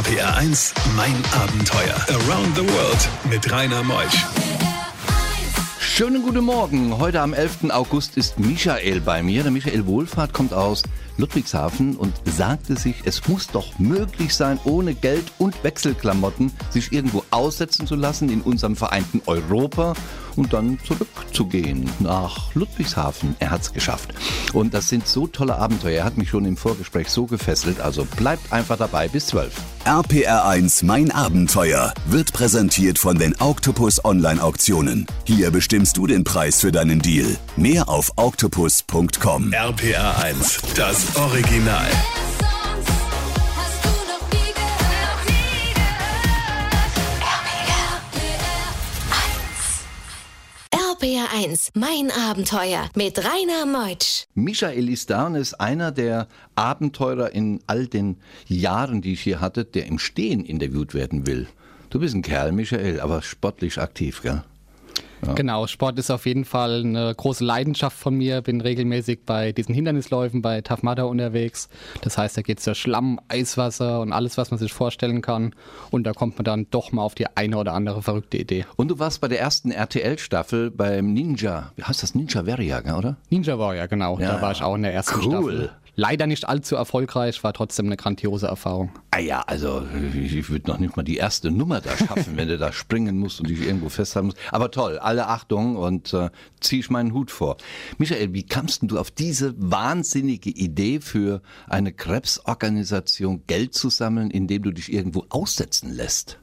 RPR 1, mein Abenteuer. Around the World mit Rainer Meusch. Schönen guten Morgen. Heute am 11. August ist Michael bei mir. Der Michael Wohlfahrt kommt aus Ludwigshafen und sagte sich, es muss doch möglich sein, ohne Geld und Wechselklamotten sich irgendwo aussetzen zu lassen in unserem vereinten Europa und dann zurückzugehen nach Ludwigshafen. Er hat es geschafft. Und das sind so tolle Abenteuer. Er hat mich schon im Vorgespräch so gefesselt. Also bleibt einfach dabei bis 12. RPR 1 Mein Abenteuer wird präsentiert von den Octopus Online Auktionen. Hier bestimmst du den Preis für deinen Deal. Mehr auf octopus.com. RPR 1, das Original. RPR1, mein Abenteuer mit Rainer Meutsch. Michael ist da und ist einer der Abenteurer in all den Jahren, die ich hier hatte, der im Stehen interviewt werden will. Du bist ein Kerl, Michael, aber sportlich aktiv, gell? Ja. Genau, Sport ist auf jeden Fall eine große Leidenschaft von mir. Bin regelmäßig bei diesen Hindernisläufen bei Tough Mudder unterwegs. Das heißt, da geht es ja Schlamm, Eiswasser und alles, was man sich vorstellen kann. Und da kommt man dann doch mal auf die eine oder andere verrückte Idee. Und du warst bei der ersten RTL-Staffel beim Ninja. Wie heißt das? Ninja Warrior, oder? Ninja Warrior, genau. Ja. Da war ich auch in der ersten cool. Staffel. Leider nicht allzu erfolgreich, war trotzdem eine grandiose Erfahrung. Ah ja, also ich würde noch nicht mal die erste Nummer da schaffen, wenn du da springen musst und dich irgendwo festhalten musst. Aber toll, alle Achtung und äh, ziehe ich meinen Hut vor. Michael, wie kamst du auf diese wahnsinnige Idee für eine Krebsorganisation Geld zu sammeln, indem du dich irgendwo aussetzen lässt?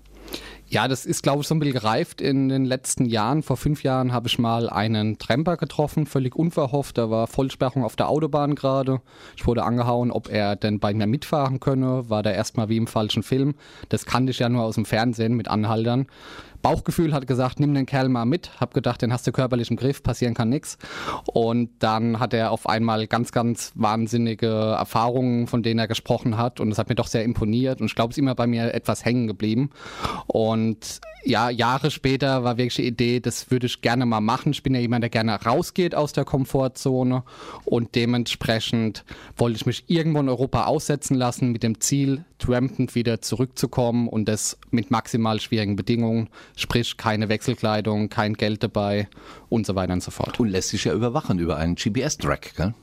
Ja, das ist, glaube ich, so ein bisschen gereift in den letzten Jahren. Vor fünf Jahren habe ich mal einen Tramper getroffen, völlig unverhofft. Da war Vollsperrung auf der Autobahn gerade. Ich wurde angehauen, ob er denn bei mir mitfahren könne. War da erstmal wie im falschen Film. Das kannte ich ja nur aus dem Fernsehen mit Anhaltern. Bauchgefühl hat gesagt, nimm den Kerl mal mit. Hab gedacht, den hast du körperlich im Griff, passieren kann nichts. Und dann hat er auf einmal ganz, ganz wahnsinnige Erfahrungen, von denen er gesprochen hat. Und das hat mir doch sehr imponiert. Und ich glaube, es ist immer bei mir etwas hängen geblieben. Und ja, Jahre später war wirklich die Idee, das würde ich gerne mal machen. Ich bin ja jemand, der gerne rausgeht aus der Komfortzone und dementsprechend wollte ich mich irgendwo in Europa aussetzen lassen mit dem Ziel, trampend wieder zurückzukommen und das mit maximal schwierigen Bedingungen, sprich keine Wechselkleidung, kein Geld dabei und so weiter und so fort. Und lässt sich ja überwachen über einen GPS-Track, gell?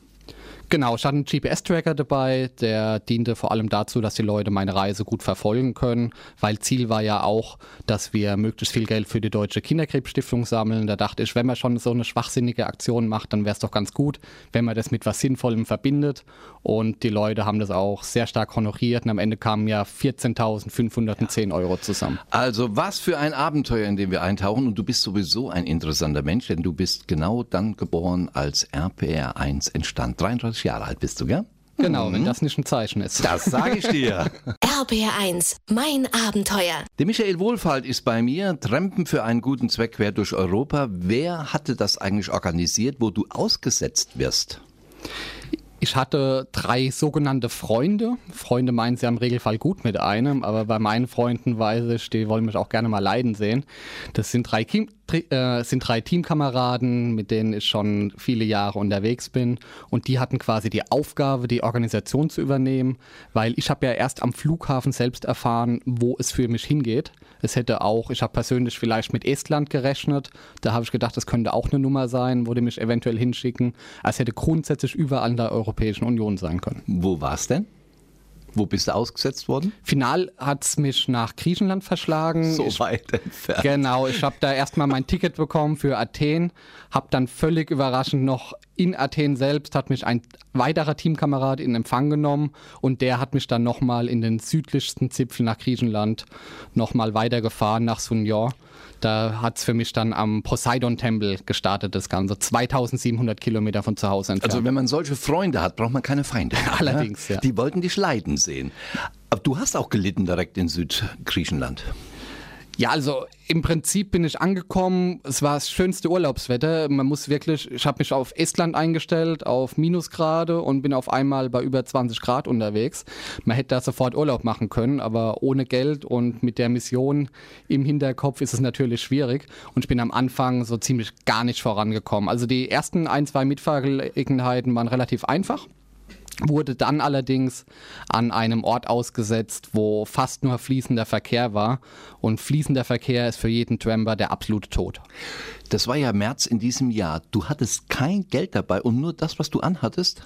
Genau, ich hatte einen GPS-Tracker dabei, der diente vor allem dazu, dass die Leute meine Reise gut verfolgen können, weil Ziel war ja auch, dass wir möglichst viel Geld für die Deutsche Kinderkrebsstiftung sammeln. Da dachte ich, wenn man schon so eine schwachsinnige Aktion macht, dann wäre es doch ganz gut, wenn man das mit was Sinnvollem verbindet. Und die Leute haben das auch sehr stark honoriert und am Ende kamen ja 14.510 ja. Euro zusammen. Also was für ein Abenteuer, in dem wir eintauchen und du bist sowieso ein interessanter Mensch, denn du bist genau dann geboren, als RPR 1 entstand. 33 23 Jahre alt bist du, gell? Genau, mhm. wenn das nicht ein Zeichen ist. Das sage ich dir. RBR1, mein Abenteuer. Der Michael Wohlfahrt ist bei mir. Trampen für einen guten Zweck quer durch Europa. Wer hatte das eigentlich organisiert, wo du ausgesetzt wirst? Ich hatte drei sogenannte Freunde. Freunde meinen sie im Regelfall gut mit einem, aber bei meinen Freunden weiß ich, die wollen mich auch gerne mal leiden sehen. Das sind drei, Kim äh, sind drei Teamkameraden, mit denen ich schon viele Jahre unterwegs bin. Und die hatten quasi die Aufgabe, die Organisation zu übernehmen, weil ich habe ja erst am Flughafen selbst erfahren, wo es für mich hingeht. Es hätte auch, ich habe persönlich vielleicht mit Estland gerechnet. Da habe ich gedacht, das könnte auch eine Nummer sein, wo die mich eventuell hinschicken. Es hätte grundsätzlich überall in der Europäischen Union sein können. Wo war es denn? Wo bist du ausgesetzt worden? Final hat es mich nach Griechenland verschlagen. So ich, weit entfernt. Genau, ich habe da erstmal mein Ticket bekommen für Athen, habe dann völlig überraschend noch in Athen selbst hat mich ein weiterer Teamkamerad in Empfang genommen und der hat mich dann nochmal in den südlichsten Zipfel nach Griechenland nochmal weitergefahren nach Sunyor. Da hat es für mich dann am Poseidon-Tempel gestartet, das Ganze. 2700 Kilometer von zu Hause entfernt. Also wenn man solche Freunde hat, braucht man keine Feinde. Allerdings, ja. Die wollten dich leiden sehen. Aber du hast auch gelitten direkt in Südgriechenland. Ja, also im Prinzip bin ich angekommen. Es war das schönste Urlaubswetter. Man muss wirklich, ich habe mich auf Estland eingestellt, auf Minusgrade und bin auf einmal bei über 20 Grad unterwegs. Man hätte da sofort Urlaub machen können, aber ohne Geld und mit der Mission im Hinterkopf ist es natürlich schwierig. Und ich bin am Anfang so ziemlich gar nicht vorangekommen. Also die ersten ein, zwei Mitfahrgelegenheiten waren relativ einfach. Wurde dann allerdings an einem Ort ausgesetzt, wo fast nur fließender Verkehr war. Und fließender Verkehr ist für jeden Tramper der absolute Tod. Das war ja März in diesem Jahr. Du hattest kein Geld dabei und nur das, was du anhattest?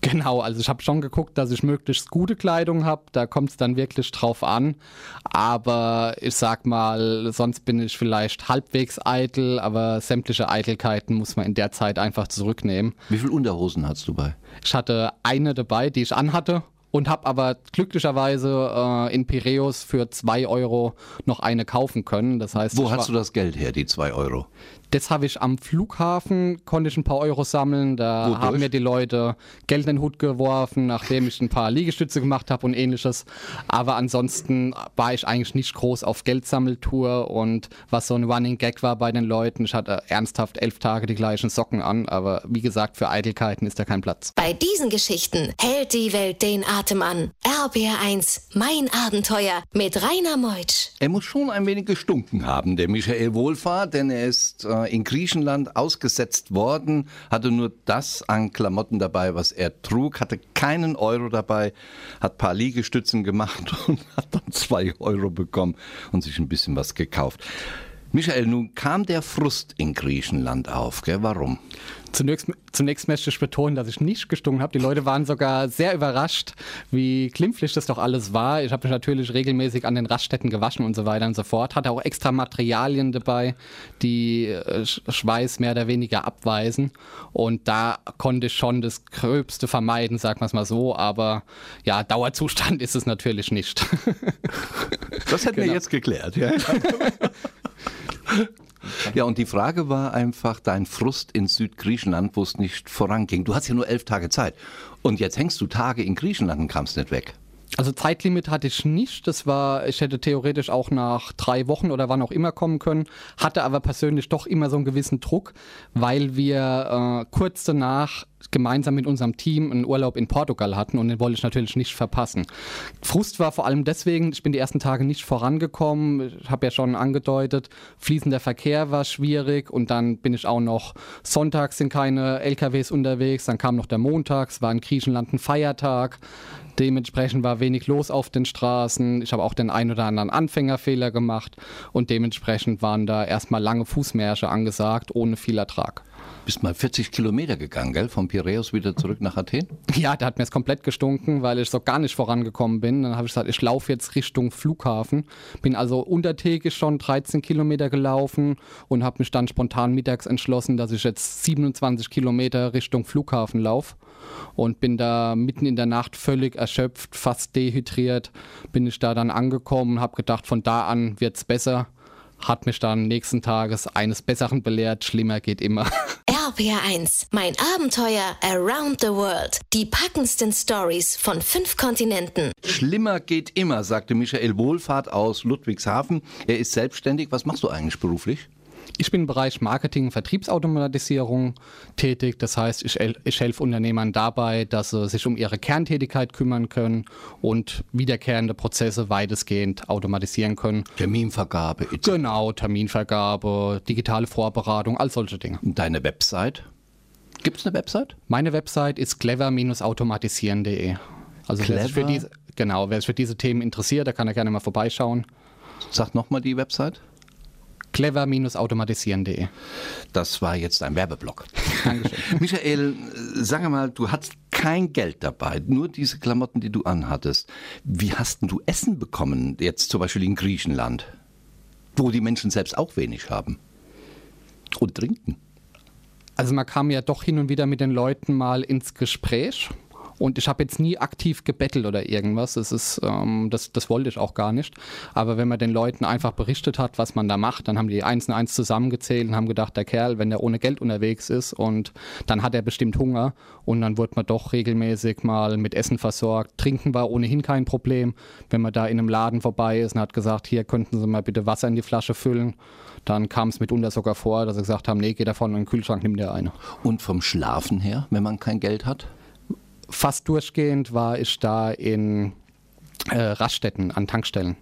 Genau, also ich habe schon geguckt, dass ich möglichst gute Kleidung habe. Da kommt es dann wirklich drauf an. Aber ich sag mal, sonst bin ich vielleicht halbwegs eitel, aber sämtliche Eitelkeiten muss man in der Zeit einfach zurücknehmen. Wie viele Unterhosen hast du bei? Ich hatte eine dabei, die ich anhatte und habe aber glücklicherweise äh, in Piräus für zwei Euro noch eine kaufen können. Das heißt, wo hast du das Geld her, die zwei Euro? Das habe ich am Flughafen, konnte ich ein paar Euro sammeln. Da Wodurch? haben mir die Leute Geld in den Hut geworfen, nachdem ich ein paar Liegestütze gemacht habe und ähnliches. Aber ansonsten war ich eigentlich nicht groß auf Geldsammeltour und was so ein Running Gag war bei den Leuten. Ich hatte ernsthaft elf Tage die gleichen Socken an, aber wie gesagt, für Eitelkeiten ist da kein Platz. Bei diesen Geschichten hält die Welt den Atem an. RBR1, mein Abenteuer mit Rainer Meutsch. Er muss schon ein wenig gestunken haben, der Michael Wohlfahrt, denn er ist äh, in Griechenland ausgesetzt worden, hatte nur das an Klamotten dabei, was er trug, hatte keinen Euro dabei, hat ein paar Liegestützen gemacht und hat dann zwei Euro bekommen und sich ein bisschen was gekauft. Michael, nun kam der Frust in Griechenland auf. Gell? Warum? Zunächst, zunächst möchte ich betonen, dass ich nicht gestunken habe. Die Leute waren sogar sehr überrascht, wie klimpflich das doch alles war. Ich habe mich natürlich regelmäßig an den Raststätten gewaschen und so weiter und so fort. Hatte auch extra Materialien dabei, die äh, Schweiß mehr oder weniger abweisen. Und da konnte ich schon das Gröbste vermeiden, sagen wir es mal so. Aber ja, Dauerzustand ist es natürlich nicht. Das hätten genau. wir jetzt geklärt, ja. Ja, und die Frage war einfach dein Frust in Südgriechenland, wo es nicht voranging. Du hast ja nur elf Tage Zeit. Und jetzt hängst du Tage in Griechenland und kamst nicht weg. Also Zeitlimit hatte ich nicht. Das war, ich hätte theoretisch auch nach drei Wochen oder wann auch immer kommen können, hatte aber persönlich doch immer so einen gewissen Druck, weil wir äh, kurz danach gemeinsam mit unserem Team einen Urlaub in Portugal hatten und den wollte ich natürlich nicht verpassen. Frust war vor allem deswegen, ich bin die ersten Tage nicht vorangekommen, ich habe ja schon angedeutet, fließender Verkehr war schwierig und dann bin ich auch noch, sonntags sind keine LKWs unterwegs, dann kam noch der Montag, es war in Griechenland ein Feiertag, Dementsprechend war wenig los auf den Straßen. Ich habe auch den ein oder anderen Anfängerfehler gemacht und dementsprechend waren da erstmal lange Fußmärsche angesagt, ohne viel Ertrag. Bist mal 40 Kilometer gegangen, gell? Vom Piräus wieder zurück nach Athen? Ja, da hat mir es komplett gestunken, weil ich so gar nicht vorangekommen bin. Dann habe ich gesagt, ich laufe jetzt Richtung Flughafen. Bin also untertägig schon 13 Kilometer gelaufen und habe mich dann spontan mittags entschlossen, dass ich jetzt 27 Kilometer Richtung Flughafen laufe und bin da mitten in der Nacht völlig erschöpft, fast dehydriert, bin ich da dann angekommen, habe gedacht, von da an wird es besser. Hat mich dann nächsten Tages eines Besseren belehrt, schlimmer geht immer. RPR1, mein Abenteuer Around the World. Die packendsten Stories von fünf Kontinenten. Schlimmer geht immer, sagte Michael Wohlfahrt aus Ludwigshafen. Er ist selbstständig. Was machst du eigentlich beruflich? Ich bin im Bereich Marketing und Vertriebsautomatisierung tätig. Das heißt, ich, ich helfe Unternehmern dabei, dass sie sich um ihre Kerntätigkeit kümmern können und wiederkehrende Prozesse weitestgehend automatisieren können. Terminvergabe. Etc. Genau, Terminvergabe, digitale Vorberatung, all solche Dinge. Deine Website? Gibt es eine Website? Meine Website ist clever-automatisieren.de. Also Clever? Wer sich für diese, genau, wer sich für diese Themen interessiert, der kann ja gerne mal vorbeischauen. Sag nochmal die Website clever-automatisieren.de. Das war jetzt ein Werbeblock. Dankeschön. Michael, sag mal, du hattest kein Geld dabei, nur diese Klamotten, die du anhattest. Wie hast du Essen bekommen, jetzt zum Beispiel in Griechenland, wo die Menschen selbst auch wenig haben? Und trinken? Also man kam ja doch hin und wieder mit den Leuten mal ins Gespräch und ich habe jetzt nie aktiv gebettelt oder irgendwas. Das, ist, ähm, das, das wollte ich auch gar nicht. Aber wenn man den Leuten einfach berichtet hat, was man da macht, dann haben die eins und eins zusammengezählt und haben gedacht, der Kerl, wenn der ohne Geld unterwegs ist und dann hat er bestimmt Hunger und dann wurde man doch regelmäßig mal mit Essen versorgt. Trinken war ohnehin kein Problem. Wenn man da in einem Laden vorbei ist und hat gesagt, hier könnten Sie mal bitte Wasser in die Flasche füllen, dann kam es mitunter sogar vor, dass sie gesagt haben, nee, geh davon in den Kühlschrank, nimm dir eine. Und vom Schlafen her, wenn man kein Geld hat? Fast durchgehend war ich da in äh, Raststätten an Tankstellen.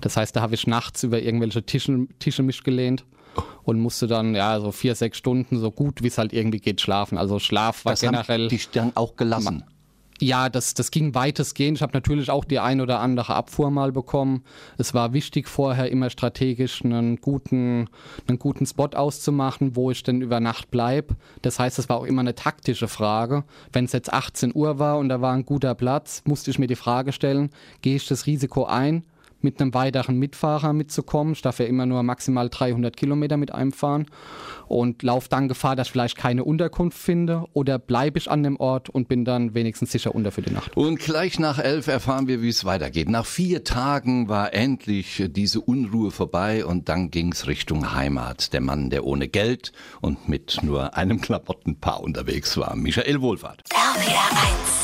Das heißt, da habe ich nachts über irgendwelche Tische, Tische mich gelehnt und musste dann ja so vier, sechs Stunden so gut wie es halt irgendwie geht schlafen. Also Schlaf war das generell. Haben die dann auch gelassen. Ja, das, das ging weitestgehend. Ich habe natürlich auch die ein oder andere Abfuhr mal bekommen. Es war wichtig, vorher immer strategisch einen guten, einen guten Spot auszumachen, wo ich denn über Nacht bleibe. Das heißt, es war auch immer eine taktische Frage. Wenn es jetzt 18 Uhr war und da war ein guter Platz, musste ich mir die Frage stellen, gehe ich das Risiko ein mit einem weiteren Mitfahrer mitzukommen. Ich darf ja immer nur maximal 300 Kilometer mit einem fahren und laufe dann Gefahr, dass ich vielleicht keine Unterkunft finde oder bleibe ich an dem Ort und bin dann wenigstens sicher unter für die Nacht. Und gleich nach elf erfahren wir, wie es weitergeht. Nach vier Tagen war endlich diese Unruhe vorbei und dann ging es Richtung Heimat. Der Mann, der ohne Geld und mit nur einem Klamottenpaar unterwegs war. Michael Wohlfahrt. RPR 1.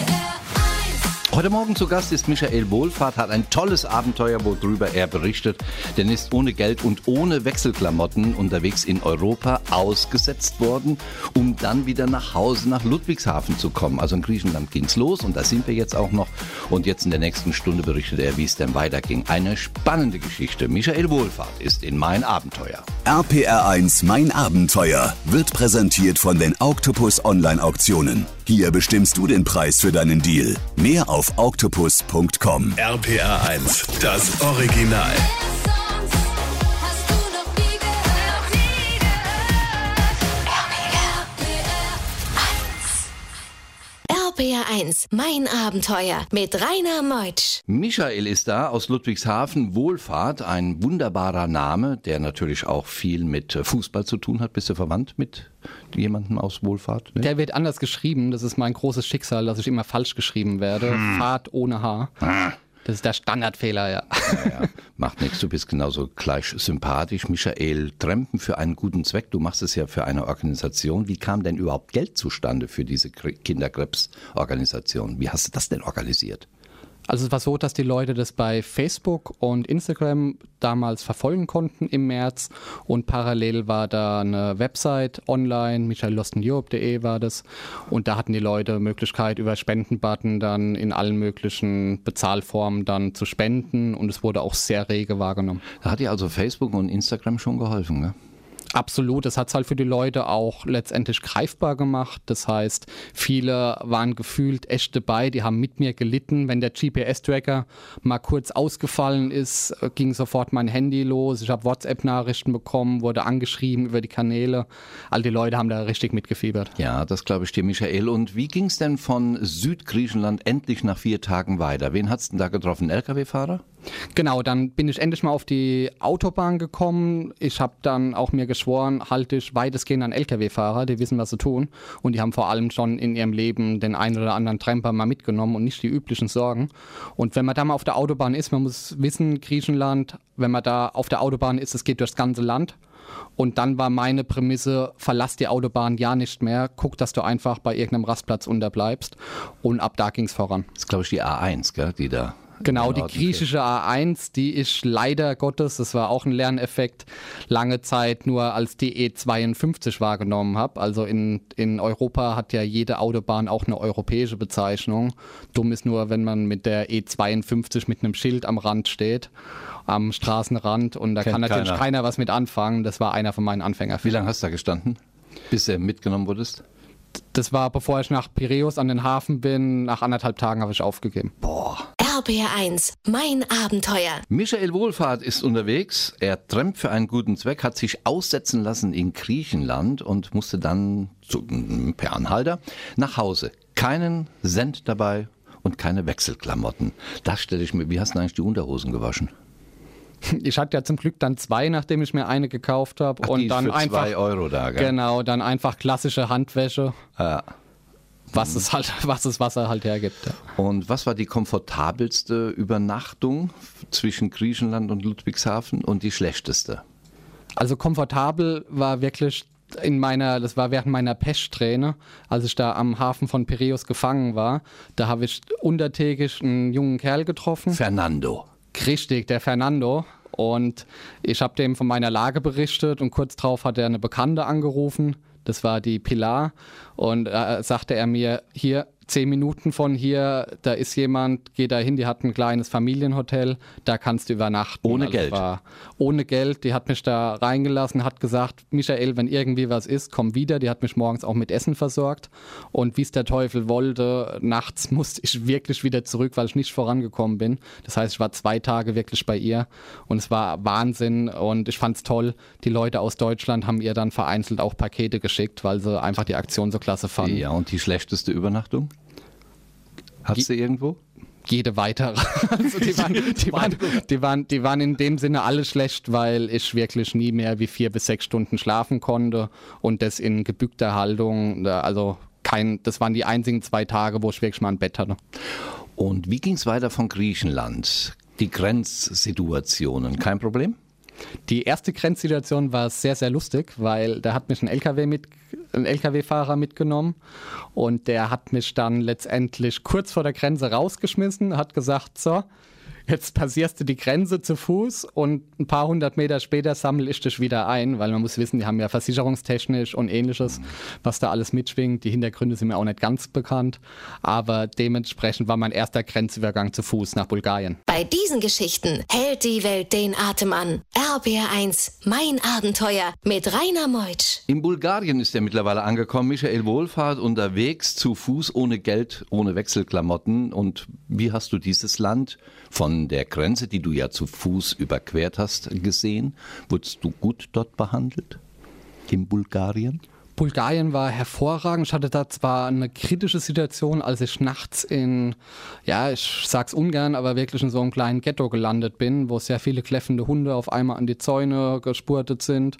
Heute Morgen zu Gast ist Michael Wohlfahrt, hat ein tolles Abenteuer, worüber er berichtet, denn ist ohne Geld und ohne Wechselklamotten unterwegs in Europa ausgesetzt worden, um dann wieder nach Hause nach Ludwigshafen zu kommen. Also in Griechenland ging's los und da sind wir jetzt auch noch. Und jetzt in der nächsten Stunde berichtet er, wie es denn weiterging. Eine spannende Geschichte. Michael Wohlfahrt ist in Mein Abenteuer. RPR 1 Mein Abenteuer wird präsentiert von den Octopus Online Auktionen. Hier bestimmst du den Preis für deinen Deal. Mehr auf octopus.com. RPR 1, das Original. RPR 1, mein Abenteuer mit Rainer Meutsch. Michael ist da aus Ludwigshafen. Wohlfahrt, ein wunderbarer Name, der natürlich auch viel mit Fußball zu tun hat. Bist du verwandt mit jemandem aus Wohlfahrt? Ne? Der wird anders geschrieben. Das ist mein großes Schicksal, dass ich immer falsch geschrieben werde. Hm. Fahrt ohne H. Hm. Das ist der Standardfehler, ja. ja, ja. Macht nichts, du bist genauso gleich sympathisch. Michael, Trempen für einen guten Zweck. Du machst es ja für eine Organisation. Wie kam denn überhaupt Geld zustande für diese Kinderkrebsorganisation? Wie hast du das denn organisiert? Also es war so, dass die Leute das bei Facebook und Instagram damals verfolgen konnten im März und parallel war da eine Website online, michaellosteneurope.de war das und da hatten die Leute Möglichkeit über Spendenbutton dann in allen möglichen Bezahlformen dann zu spenden und es wurde auch sehr rege wahrgenommen. Da hat dir also Facebook und Instagram schon geholfen, ne? Absolut, das hat es halt für die Leute auch letztendlich greifbar gemacht. Das heißt, viele waren gefühlt echt dabei, die haben mit mir gelitten. Wenn der GPS-Tracker mal kurz ausgefallen ist, äh, ging sofort mein Handy los. Ich habe WhatsApp-Nachrichten bekommen, wurde angeschrieben über die Kanäle. All die Leute haben da richtig mitgefiebert. Ja, das glaube ich dir, Michael. Und wie ging es denn von Südgriechenland endlich nach vier Tagen weiter? Wen hat es denn da getroffen? LKW-Fahrer? Genau, dann bin ich endlich mal auf die Autobahn gekommen. Ich habe dann auch mir geschworen, halte ich weitestgehend an Lkw-Fahrer, die wissen, was sie tun. Und die haben vor allem schon in ihrem Leben den einen oder anderen Tramper mal mitgenommen und nicht die üblichen Sorgen. Und wenn man da mal auf der Autobahn ist, man muss wissen, Griechenland, wenn man da auf der Autobahn ist, es geht durchs ganze Land. Und dann war meine Prämisse, verlass die Autobahn ja nicht mehr, guck, dass du einfach bei irgendeinem Rastplatz unterbleibst. Und ab da ging es voran. Das ist, glaube ich, die A1, gell, die da Genau, die griechische A1, die ist leider Gottes, das war auch ein Lerneffekt, lange Zeit nur als die E52 wahrgenommen habe. Also in, in Europa hat ja jede Autobahn auch eine europäische Bezeichnung. Dumm ist nur, wenn man mit der E52 mit einem Schild am Rand steht, am Straßenrand und da Kennt kann natürlich keiner. keiner was mit anfangen. Das war einer von meinen Anfängern. Wie lange hast du da gestanden, bis du mitgenommen wurdest? Das war, bevor ich nach Piräus an den Hafen bin. Nach anderthalb Tagen habe ich aufgegeben. Boah. RBR1, mein Abenteuer. Michael Wohlfahrt ist unterwegs. Er trampt für einen guten Zweck, hat sich aussetzen lassen in Griechenland und musste dann zu, per Anhalter nach Hause. Keinen Cent dabei und keine Wechselklamotten. Das stelle ich mir. Wie hast du eigentlich die Unterhosen gewaschen? Ich hatte ja zum Glück dann zwei, nachdem ich mir eine gekauft habe. Und dann für einfach. Zwei Euro da, gell? Genau, dann einfach klassische Handwäsche. Ja. Was es halt, was das Wasser halt hergibt. Ja. Und was war die komfortabelste Übernachtung zwischen Griechenland und Ludwigshafen und die schlechteste? Also komfortabel war wirklich in meiner, das war während meiner Peststrähne, als ich da am Hafen von Piräus gefangen war. Da habe ich untertägig einen jungen Kerl getroffen. Fernando. Richtig, der Fernando. Und ich habe dem von meiner Lage berichtet und kurz darauf hat er eine Bekannte angerufen. Das war die Pilar. Und äh, sagte er mir, hier, zehn Minuten von hier, da ist jemand, geh da hin, die hat ein kleines Familienhotel, da kannst du übernachten. Ohne also Geld? ohne Geld, die hat mich da reingelassen, hat gesagt, Michael, wenn irgendwie was ist, komm wieder. Die hat mich morgens auch mit Essen versorgt. Und wie es der Teufel wollte, nachts musste ich wirklich wieder zurück, weil ich nicht vorangekommen bin. Das heißt, ich war zwei Tage wirklich bei ihr und es war Wahnsinn und ich fand es toll. Die Leute aus Deutschland haben ihr dann vereinzelt auch Pakete geschickt, weil sie einfach die Aktion so klasse fanden. Ja, und die schlechteste Übernachtung? Hast du irgendwo? jede weitere. Also die, waren, die, waren, die, waren, die waren in dem Sinne alle schlecht, weil ich wirklich nie mehr wie vier bis sechs Stunden schlafen konnte und das in gebückter Haltung. Also kein, das waren die einzigen zwei Tage, wo ich wirklich mal ein Bett hatte. Und wie ging es weiter von Griechenland? Die Grenzsituationen, kein Problem? Die erste Grenzsituation war sehr, sehr lustig, weil da hat mich ein LKW mit, ein LKW-Fahrer mitgenommen und der hat mich dann letztendlich kurz vor der Grenze rausgeschmissen, hat gesagt, so, Jetzt passierst du die Grenze zu Fuß und ein paar hundert Meter später sammle ich dich wieder ein, weil man muss wissen, die haben ja versicherungstechnisch und ähnliches, was da alles mitschwingt. Die Hintergründe sind mir auch nicht ganz bekannt, aber dementsprechend war mein erster Grenzübergang zu Fuß nach Bulgarien. Bei diesen Geschichten hält die Welt den Atem an. RBR1, mein Abenteuer mit Rainer Meutsch. In Bulgarien ist er mittlerweile angekommen. Michael Wohlfahrt unterwegs zu Fuß, ohne Geld, ohne Wechselklamotten. Und wie hast du dieses Land von der Grenze, die du ja zu Fuß überquert hast, gesehen? Wurdest du gut dort behandelt? In Bulgarien? Bulgarien war hervorragend. Ich hatte da zwar eine kritische Situation, als ich nachts in, ja, ich sag's ungern, aber wirklich in so einem kleinen Ghetto gelandet bin, wo sehr viele kläffende Hunde auf einmal an die Zäune gespurtet sind.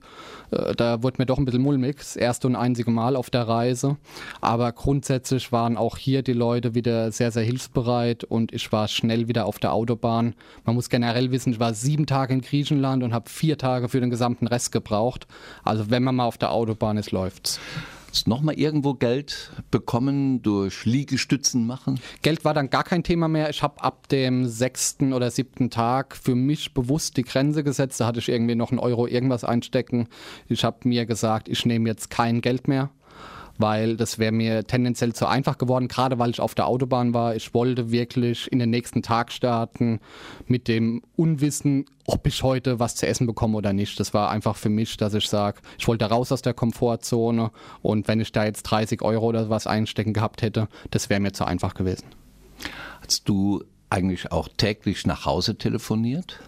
Äh, da wurde mir doch ein bisschen mulmig, das erste und einzige Mal auf der Reise. Aber grundsätzlich waren auch hier die Leute wieder sehr, sehr hilfsbereit und ich war schnell wieder auf der Autobahn. Man muss generell wissen, ich war sieben Tage in Griechenland und habe vier Tage für den gesamten Rest gebraucht. Also wenn man mal auf der Autobahn ist, läuft's. Hast noch mal irgendwo Geld bekommen durch Liegestützen machen? Geld war dann gar kein Thema mehr. Ich habe ab dem sechsten oder siebten Tag für mich bewusst die Grenze gesetzt. Da hatte ich irgendwie noch einen Euro irgendwas einstecken. Ich habe mir gesagt, ich nehme jetzt kein Geld mehr weil das wäre mir tendenziell zu einfach geworden, gerade weil ich auf der Autobahn war. Ich wollte wirklich in den nächsten Tag starten mit dem Unwissen, ob ich heute was zu essen bekomme oder nicht. Das war einfach für mich, dass ich sage, ich wollte raus aus der Komfortzone und wenn ich da jetzt 30 Euro oder was einstecken gehabt hätte, das wäre mir zu einfach gewesen. Hast du eigentlich auch täglich nach Hause telefoniert?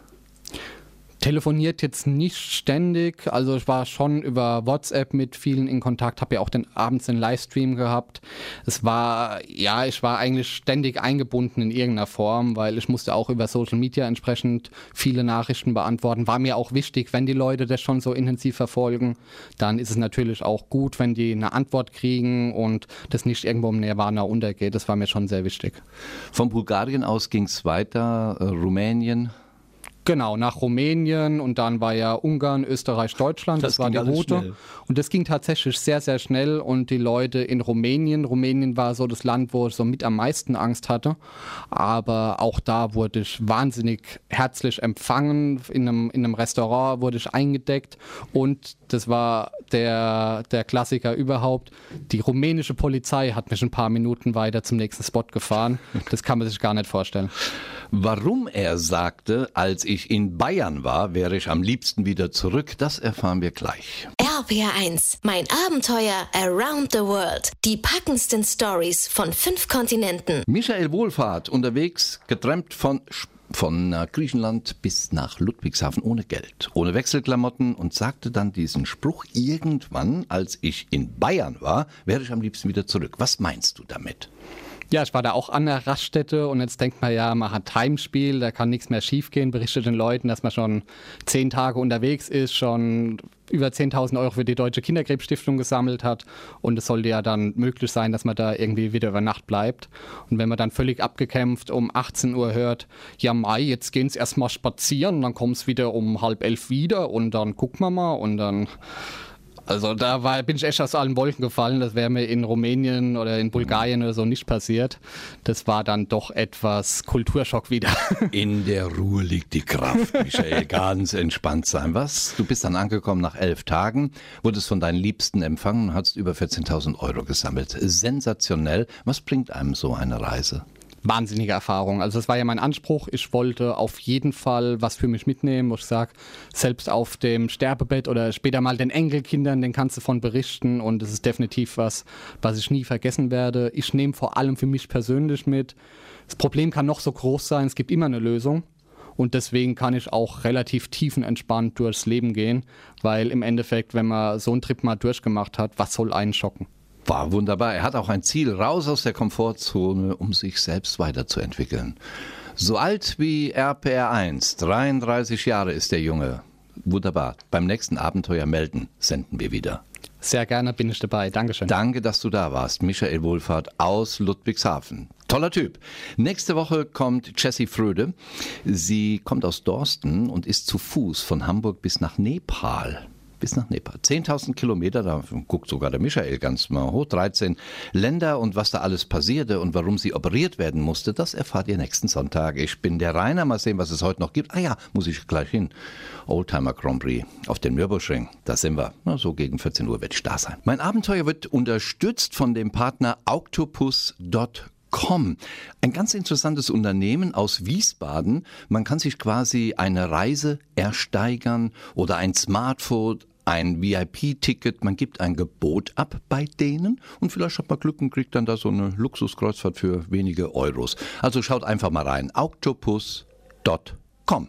Telefoniert jetzt nicht ständig. Also ich war schon über WhatsApp mit vielen in Kontakt, habe ja auch den abends den Livestream gehabt. Es war, ja, ich war eigentlich ständig eingebunden in irgendeiner Form, weil ich musste auch über Social Media entsprechend viele Nachrichten beantworten. War mir auch wichtig, wenn die Leute das schon so intensiv verfolgen, dann ist es natürlich auch gut, wenn die eine Antwort kriegen und das nicht irgendwo im Nirvana untergeht. Das war mir schon sehr wichtig. Von Bulgarien aus ging es weiter, äh, Rumänien, Genau, nach Rumänien und dann war ja Ungarn, Österreich, Deutschland. Das, das war die Route. Schnell. Und das ging tatsächlich sehr, sehr schnell. Und die Leute in Rumänien, Rumänien war so das Land, wo ich so mit am meisten Angst hatte. Aber auch da wurde ich wahnsinnig herzlich empfangen. In einem, in einem Restaurant wurde ich eingedeckt. Und das war der, der Klassiker überhaupt. Die rumänische Polizei hat mich ein paar Minuten weiter zum nächsten Spot gefahren. Das kann man sich gar nicht vorstellen. Warum er sagte, als ich in Bayern war, wäre ich am liebsten wieder zurück, das erfahren wir gleich. RPR1, mein Abenteuer Around the World. Die packendsten Stories von fünf Kontinenten. Michael Wohlfahrt unterwegs, getrennt von von äh, Griechenland bis nach Ludwigshafen ohne Geld, ohne Wechselklamotten und sagte dann diesen Spruch irgendwann, als ich in Bayern war, wäre ich am liebsten wieder zurück. Was meinst du damit? Ja, ich war da auch an der Raststätte und jetzt denkt man ja, man hat Heimspiel, da kann nichts mehr schiefgehen, berichtet den Leuten, dass man schon zehn Tage unterwegs ist, schon über 10.000 Euro für die Deutsche Kinderkrebsstiftung gesammelt hat und es sollte ja dann möglich sein, dass man da irgendwie wieder über Nacht bleibt. Und wenn man dann völlig abgekämpft um 18 Uhr hört, ja Mai, jetzt gehen es erstmal spazieren, dann kommt es wieder um halb elf wieder und dann gucken wir mal und dann Also da war, bin ich echt aus allen Wolken gefallen. Das wäre mir in Rumänien oder in Bulgarien oder so nicht passiert. Das war dann doch etwas Kulturschock wieder. In der Ruhe liegt die Kraft, Michael. Ganz entspannt sein. Was? Du bist dann angekommen nach elf Tagen, wurdest von deinen Liebsten empfangen und hast über 14.000 Euro gesammelt. Sensationell. Was bringt einem so eine Reise? Wahnsinnige Erfahrung. Also das war ja mein Anspruch. Ich wollte auf jeden Fall was für mich mitnehmen, wo ich sage, selbst auf dem Sterbebett oder später mal den Enkelkindern, den kannst du von berichten und es ist definitiv was, was ich nie vergessen werde. Ich nehme vor allem für mich persönlich mit. Das Problem kann noch so groß sein, es gibt immer eine Lösung. Und deswegen kann ich auch relativ tiefenentspannt durchs Leben gehen, weil im Endeffekt, wenn man so einen Trip mal durchgemacht hat, was soll einen schocken? War wunderbar. Er hat auch ein Ziel, raus aus der Komfortzone, um sich selbst weiterzuentwickeln. So alt wie RPR1, 33 Jahre ist der Junge. Wunderbar. Beim nächsten Abenteuer melden, senden wir wieder. Sehr gerne bin ich dabei. Dankeschön. Danke, dass du da warst. Michael Wohlfahrt aus Ludwigshafen. Toller Typ. Nächste Woche kommt Jessie Fröde. Sie kommt aus Dorsten und ist zu Fuß von Hamburg bis nach Nepal bis nach Nepal. 10.000 Kilometer, da guckt sogar der Michael ganz mal hoch, 13 Länder und was da alles passierte und warum sie operiert werden musste, das erfahrt ihr nächsten Sonntag. Ich bin der Rainer, mal sehen, was es heute noch gibt. Ah ja, muss ich gleich hin. Oldtimer Grand Prix auf den Nürburgring, da sind wir. Na, so gegen 14 Uhr werde ich da sein. Mein Abenteuer wird unterstützt von dem Partner Octopus.com. Com. Ein ganz interessantes Unternehmen aus Wiesbaden. Man kann sich quasi eine Reise ersteigern oder ein Smartphone, ein VIP-Ticket, man gibt ein Gebot ab bei denen und vielleicht hat man Glück und kriegt dann da so eine Luxuskreuzfahrt für wenige Euros. Also schaut einfach mal rein. Octopus.com.